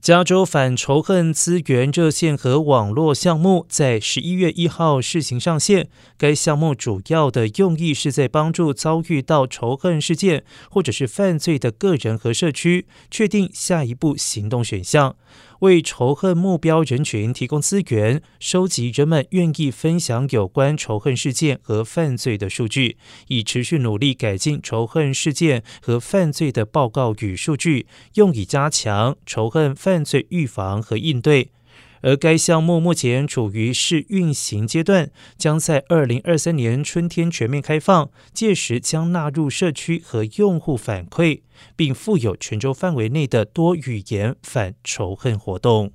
加州反仇恨资源热线和网络项目在十一月一号试行上线。该项目主要的用意是在帮助遭遇到仇恨事件或者是犯罪的个人和社区，确定下一步行动选项。为仇恨目标人群提供资源，收集人们愿意分享有关仇恨事件和犯罪的数据，以持续努力改进仇恨事件和犯罪的报告与数据，用以加强仇恨犯罪预防和应对。而该项目目前处于试运行阶段，将在二零二三年春天全面开放，届时将纳入社区和用户反馈，并附有全州范围内的多语言反仇恨活动。